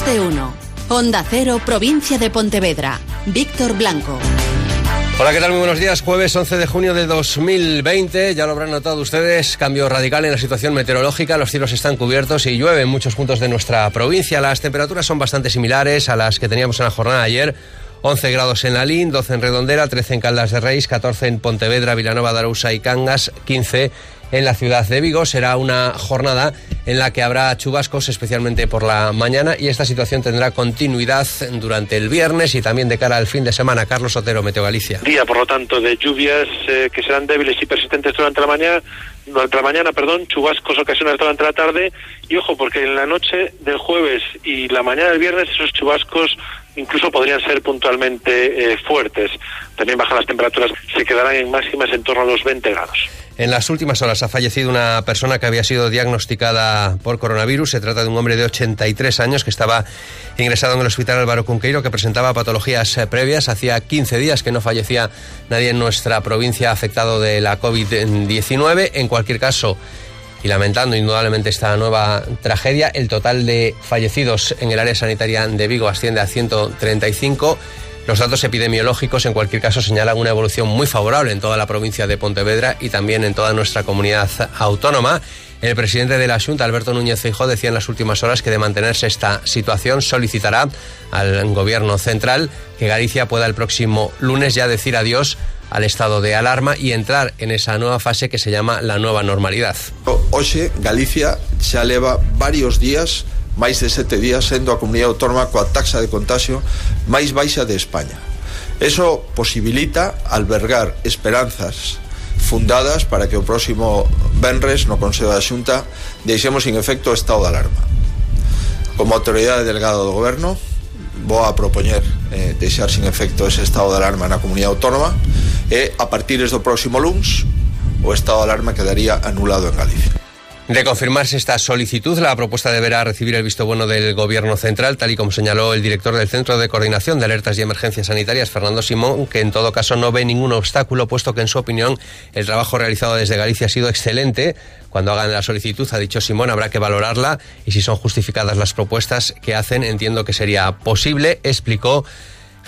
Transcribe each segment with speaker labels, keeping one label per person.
Speaker 1: Más Cero, provincia de Pontevedra. Víctor Blanco.
Speaker 2: Hola, ¿qué tal? Muy buenos días. Jueves 11 de junio de 2020. Ya lo habrán notado ustedes. Cambio radical en la situación meteorológica. Los cielos están cubiertos y llueve en muchos puntos de nuestra provincia. Las temperaturas son bastante similares a las que teníamos en la jornada ayer. 11 grados en Lalín, 12 en Redondera, 13 en Caldas de Reis, 14 en Pontevedra, Vilanova de Arousa y Cangas, 15 en la ciudad de Vigo. Será una jornada en la que habrá chubascos, especialmente por la mañana, y esta situación tendrá continuidad durante el viernes y también de cara al fin de semana. Carlos Otero, Meteo Galicia.
Speaker 3: Día, por lo tanto, de lluvias eh, que serán débiles y persistentes durante la mañana, durante la mañana, perdón, chubascos ocasionales durante la tarde, y ojo, porque en la noche del jueves y la mañana del viernes esos chubascos incluso podrían ser puntualmente eh, fuertes. También bajan las temperaturas, se quedarán en máximas en torno a los 20 grados.
Speaker 2: En las últimas horas ha fallecido una persona que había sido diagnosticada por coronavirus. Se trata de un hombre de 83 años que estaba ingresado en el hospital Álvaro Cunqueiro que presentaba patologías eh, previas. Hacía 15 días que no fallecía nadie en nuestra provincia afectado de la COVID-19. En cualquier caso, y lamentando indudablemente esta nueva tragedia, el total de fallecidos en el área sanitaria de Vigo asciende a 135. Los datos epidemiológicos, en cualquier caso, señalan una evolución muy favorable en toda la provincia de Pontevedra y también en toda nuestra comunidad autónoma. El presidente de la Junta, Alberto Núñez Feijóo, decía en las últimas horas que de mantenerse esta situación solicitará al gobierno central que Galicia pueda el próximo lunes ya decir adiós al estado de alarma y entrar en esa nueva fase que se llama la nueva normalidad.
Speaker 4: Hoxe Galicia xa leva varios días máis de sete días sendo a comunidade autónoma coa taxa de contagio máis baixa de España. Eso posibilita albergar esperanzas fundadas para que o próximo Benres no Consello da Xunta deixemos sin efecto o estado de alarma. Como autoridade delegada do goberno, vou a propoñer eh, deixar sin efecto ese estado de alarma na comunidade autónoma e a partir do próximo luns o estado de alarma quedaría anulado en Galicia.
Speaker 2: De confirmarse esta solicitud, la propuesta deberá recibir el visto bueno del Gobierno central, tal y como señaló el director del Centro de Coordinación de Alertas y Emergencias Sanitarias, Fernando Simón, que en todo caso no ve ningún obstáculo, puesto que en su opinión el trabajo realizado desde Galicia ha sido excelente. Cuando hagan la solicitud, ha dicho Simón, habrá que valorarla y si son justificadas las propuestas que hacen, entiendo que sería posible, explicó.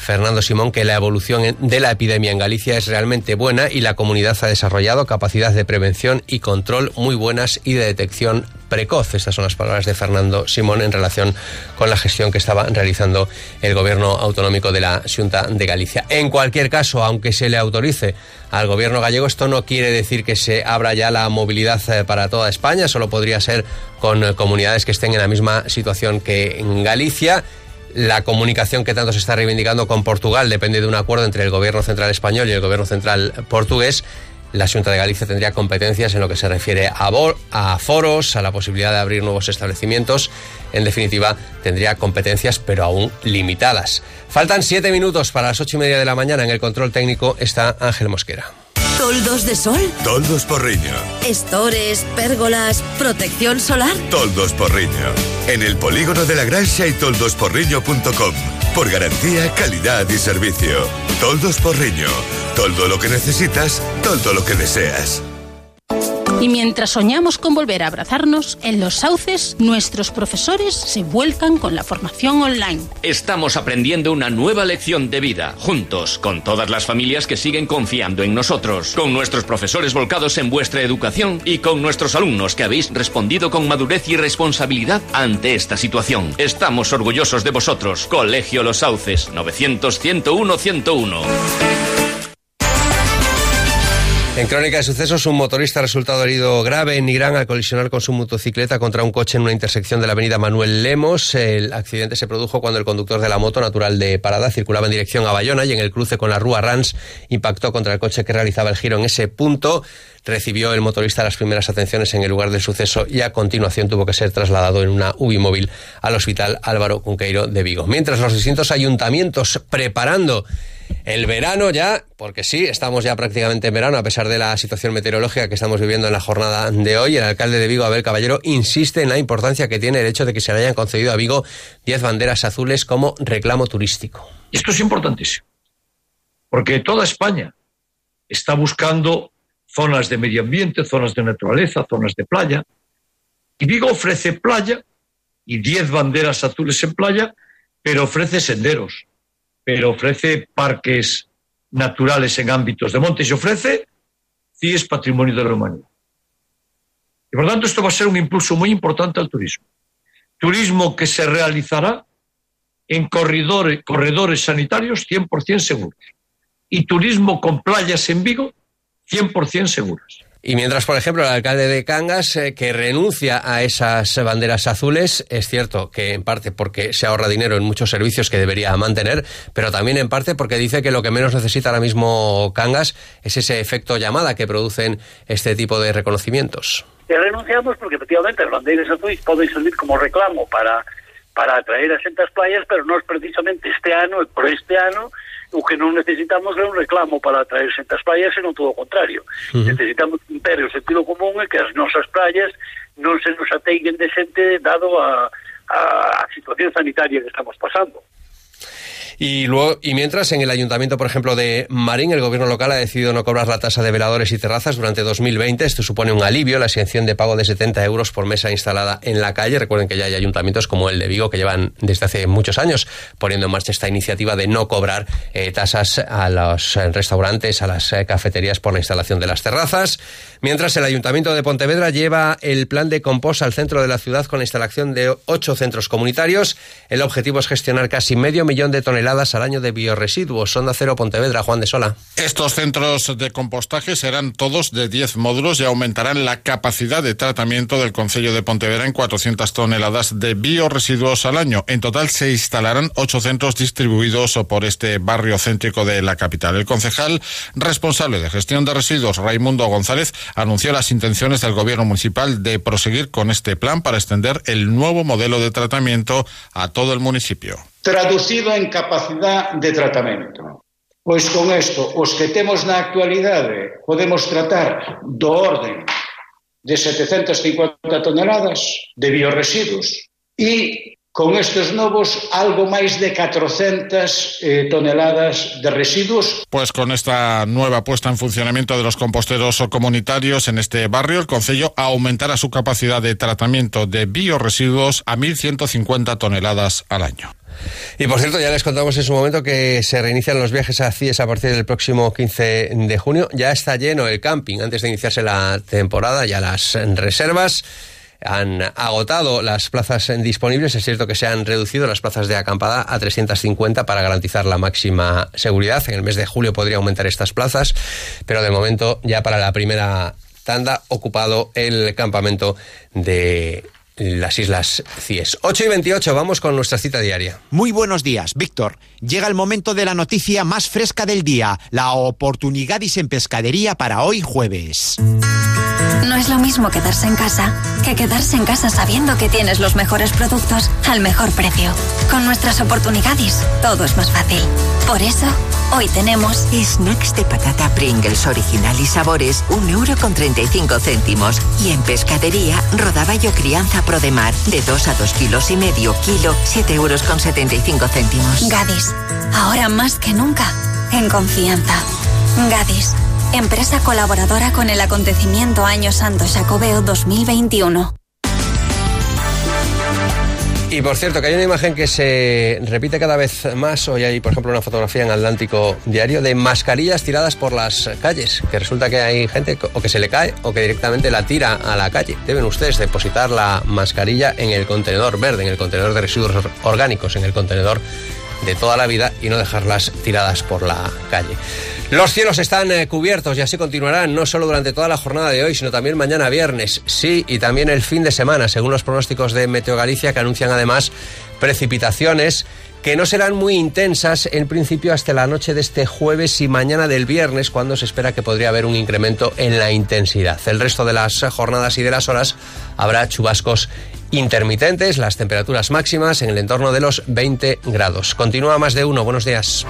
Speaker 2: Fernando Simón que la evolución de la epidemia en Galicia es realmente buena y la comunidad ha desarrollado capacidades de prevención y control muy buenas y de detección precoz. Estas son las palabras de Fernando Simón en relación con la gestión que estaba realizando el gobierno autonómico de la Junta de Galicia. En cualquier caso, aunque se le autorice al gobierno gallego, esto no quiere decir que se abra ya la movilidad eh, para toda España, solo podría ser con eh, comunidades que estén en la misma situación que en Galicia la comunicación que tanto se está reivindicando con Portugal depende de un acuerdo entre el gobierno central español y el gobierno central portugués. La Junta de Galicia tendría competencias en lo que se refiere a, foros, a la posibilidad de abrir nuevos establecimientos. En definitiva, tendría competencias, pero aún limitadas. Faltan siete minutos para las ocho y media de la mañana. En el control técnico está Ángel Mosquera.
Speaker 1: ¿Toldos de sol?
Speaker 5: Toldos Porriño.
Speaker 1: ¿Estores, pérgolas, protección solar?
Speaker 5: Toldos Porriño. En el polígono de la Gracia y toldosporriño.com. Por garantía, calidad y servicio. Toldos Porriño. Todo lo que necesitas, todo lo que deseas.
Speaker 6: Y mientras soñamos con volver a abrazarnos, en los sauces nuestros profesores se vuelcan con la formación online.
Speaker 7: Estamos aprendiendo una nueva lección de vida, juntos, con todas las familias que siguen confiando en nosotros, con nuestros profesores volcados en vuestra educación y con nuestros alumnos que habéis respondido con madurez y responsabilidad ante esta situación. Estamos orgullosos de vosotros. Colegio Los Sauces, 900 101 101.
Speaker 2: En crónica de sucesos, un motorista ha resultado herido grave en Irán al colisionar con su motocicleta contra un coche en una intersección de la avenida Manuel Lemos. El accidente se produjo cuando el conductor de la moto, natural de Parada, circulaba en dirección a Bayona y en el cruce con la Rúa Rans impactó contra el coche que realizaba el giro en ese punto. Recibió el motorista las primeras atenciones en el lugar del suceso y a continuación tuvo que ser trasladado en una UBI móvil al Hospital Álvaro Cunqueiro de Vigo. Mientras los distintos ayuntamientos preparando el verano ya, porque sí, estamos ya prácticamente en verano, a pesar de la situación meteorológica que estamos viviendo en la jornada de hoy. El alcalde de Vigo, Abel Caballero, insiste en la importancia que tiene el hecho de que se le hayan concedido a Vigo 10 banderas azules como reclamo turístico.
Speaker 8: Esto es importantísimo, porque toda España está buscando zonas de medio ambiente, zonas de naturaleza, zonas de playa, y Vigo ofrece playa y 10 banderas azules en playa, pero ofrece senderos, pero ofrece parques naturales en ámbitos de montes y ofrece CIES Patrimonio de la Humanidad. Y por tanto esto va a ser un impulso muy importante al turismo. Turismo que se realizará en corredores, corredores sanitarios 100% seguros. Y turismo con playas en Vigo 100% seguras.
Speaker 2: Y mientras, por ejemplo, el alcalde de Cangas, eh, que renuncia a esas banderas azules, es cierto que en parte porque se ahorra dinero en muchos servicios que debería mantener, pero también en parte porque dice que lo que menos necesita ahora mismo Cangas es ese efecto llamada que producen este tipo de reconocimientos.
Speaker 9: Renunciamos porque efectivamente las banderas azules pueden servir como reclamo para, para atraer a xente ás playas, pero non precisamente este ano e por este ano o que non necesitamos é un reclamo para atraer xente ás playas, senón todo o contrario. Uh -huh. Necesitamos ter o sentido común e que as nosas playas non se nos ateiguen de xente dado a, a, a situación sanitaria que estamos pasando.
Speaker 2: Y luego, y mientras en el ayuntamiento, por ejemplo, de Marín, el gobierno local ha decidido no cobrar la tasa de veladores y terrazas durante 2020. Esto supone un alivio, la exención de pago de 70 euros por mesa instalada en la calle. Recuerden que ya hay ayuntamientos como el de Vigo que llevan desde hace muchos años poniendo en marcha esta iniciativa de no cobrar eh, tasas a los restaurantes, a las eh, cafeterías por la instalación de las terrazas. Mientras el ayuntamiento de Pontevedra lleva el plan de compost al centro de la ciudad con la instalación de ocho centros comunitarios. El objetivo es gestionar casi medio millón de toneladas al año de bioresiduos. Sonda Cero Pontevedra, Juan de Sola.
Speaker 10: Estos centros de compostaje serán todos de 10 módulos y aumentarán la capacidad de tratamiento del Concello de Pontevedra en 400 toneladas de bioresiduos al año. En total se instalarán ocho centros distribuidos por este barrio céntrico de la capital. El concejal responsable de gestión de residuos, Raimundo González, anunció las intenciones del gobierno municipal de proseguir con este plan para extender el nuevo modelo de tratamiento a todo el municipio
Speaker 11: traducido en capacidade de tratamento. Pois con isto, os que temos na actualidade podemos tratar do orden de 750 toneladas de bioresiduos e con estes novos algo máis de 400 eh, toneladas de residuos.
Speaker 10: Pues con esta nueva puesta en funcionamiento de los composteros comunitarios en este barrio, el Concello aumentará su capacidad de tratamiento de bioresiduos a 1.150 toneladas al año.
Speaker 2: Y por cierto, ya les contamos en su momento que se reinician los viajes a CIES a partir del próximo 15 de junio. Ya está lleno el camping antes de iniciarse la temporada, ya las reservas han agotado las plazas disponibles. Es cierto que se han reducido las plazas de acampada a 350 para garantizar la máxima seguridad. En el mes de julio podría aumentar estas plazas, pero de momento ya para la primera tanda ocupado el campamento de las Islas Cies. 8 y 28, vamos con nuestra cita diaria.
Speaker 12: Muy buenos días, Víctor. Llega el momento de la noticia más fresca del día, la oportunidad en pescadería para hoy jueves.
Speaker 13: No es lo mismo quedarse en casa que quedarse en casa sabiendo que tienes los mejores productos al mejor precio. Con nuestras oportunidades, todo es más fácil. Por eso, hoy tenemos
Speaker 14: snacks de patata Pringles original y sabores, un euro con 35 céntimos. Y en pescadería, rodaballo crianza Prodemar, de 2 a 2 kilos y medio kilo, 7 euros con 75 céntimos.
Speaker 13: Gadis, ahora más que nunca, en confianza. Gadis empresa colaboradora con el acontecimiento Año Santo Jacobeo 2021.
Speaker 2: Y por cierto, que hay una imagen que se repite cada vez más. Hoy hay, por ejemplo, una fotografía en Atlántico Diario de mascarillas tiradas por las calles. Que resulta que hay gente o que se le cae o que directamente la tira a la calle. Deben ustedes depositar la mascarilla en el contenedor verde, en el contenedor de residuos orgánicos, en el contenedor de toda la vida y no dejarlas tiradas por la calle. Los cielos están eh, cubiertos y así continuarán no solo durante toda la jornada de hoy, sino también mañana viernes, sí, y también el fin de semana, según los pronósticos de Meteo Galicia, que anuncian además precipitaciones que no serán muy intensas en principio hasta la noche de este jueves y mañana del viernes, cuando se espera que podría haber un incremento en la intensidad. El resto de las jornadas y de las horas habrá chubascos intermitentes, las temperaturas máximas en el entorno de los 20 grados. Continúa más de uno. Buenos días.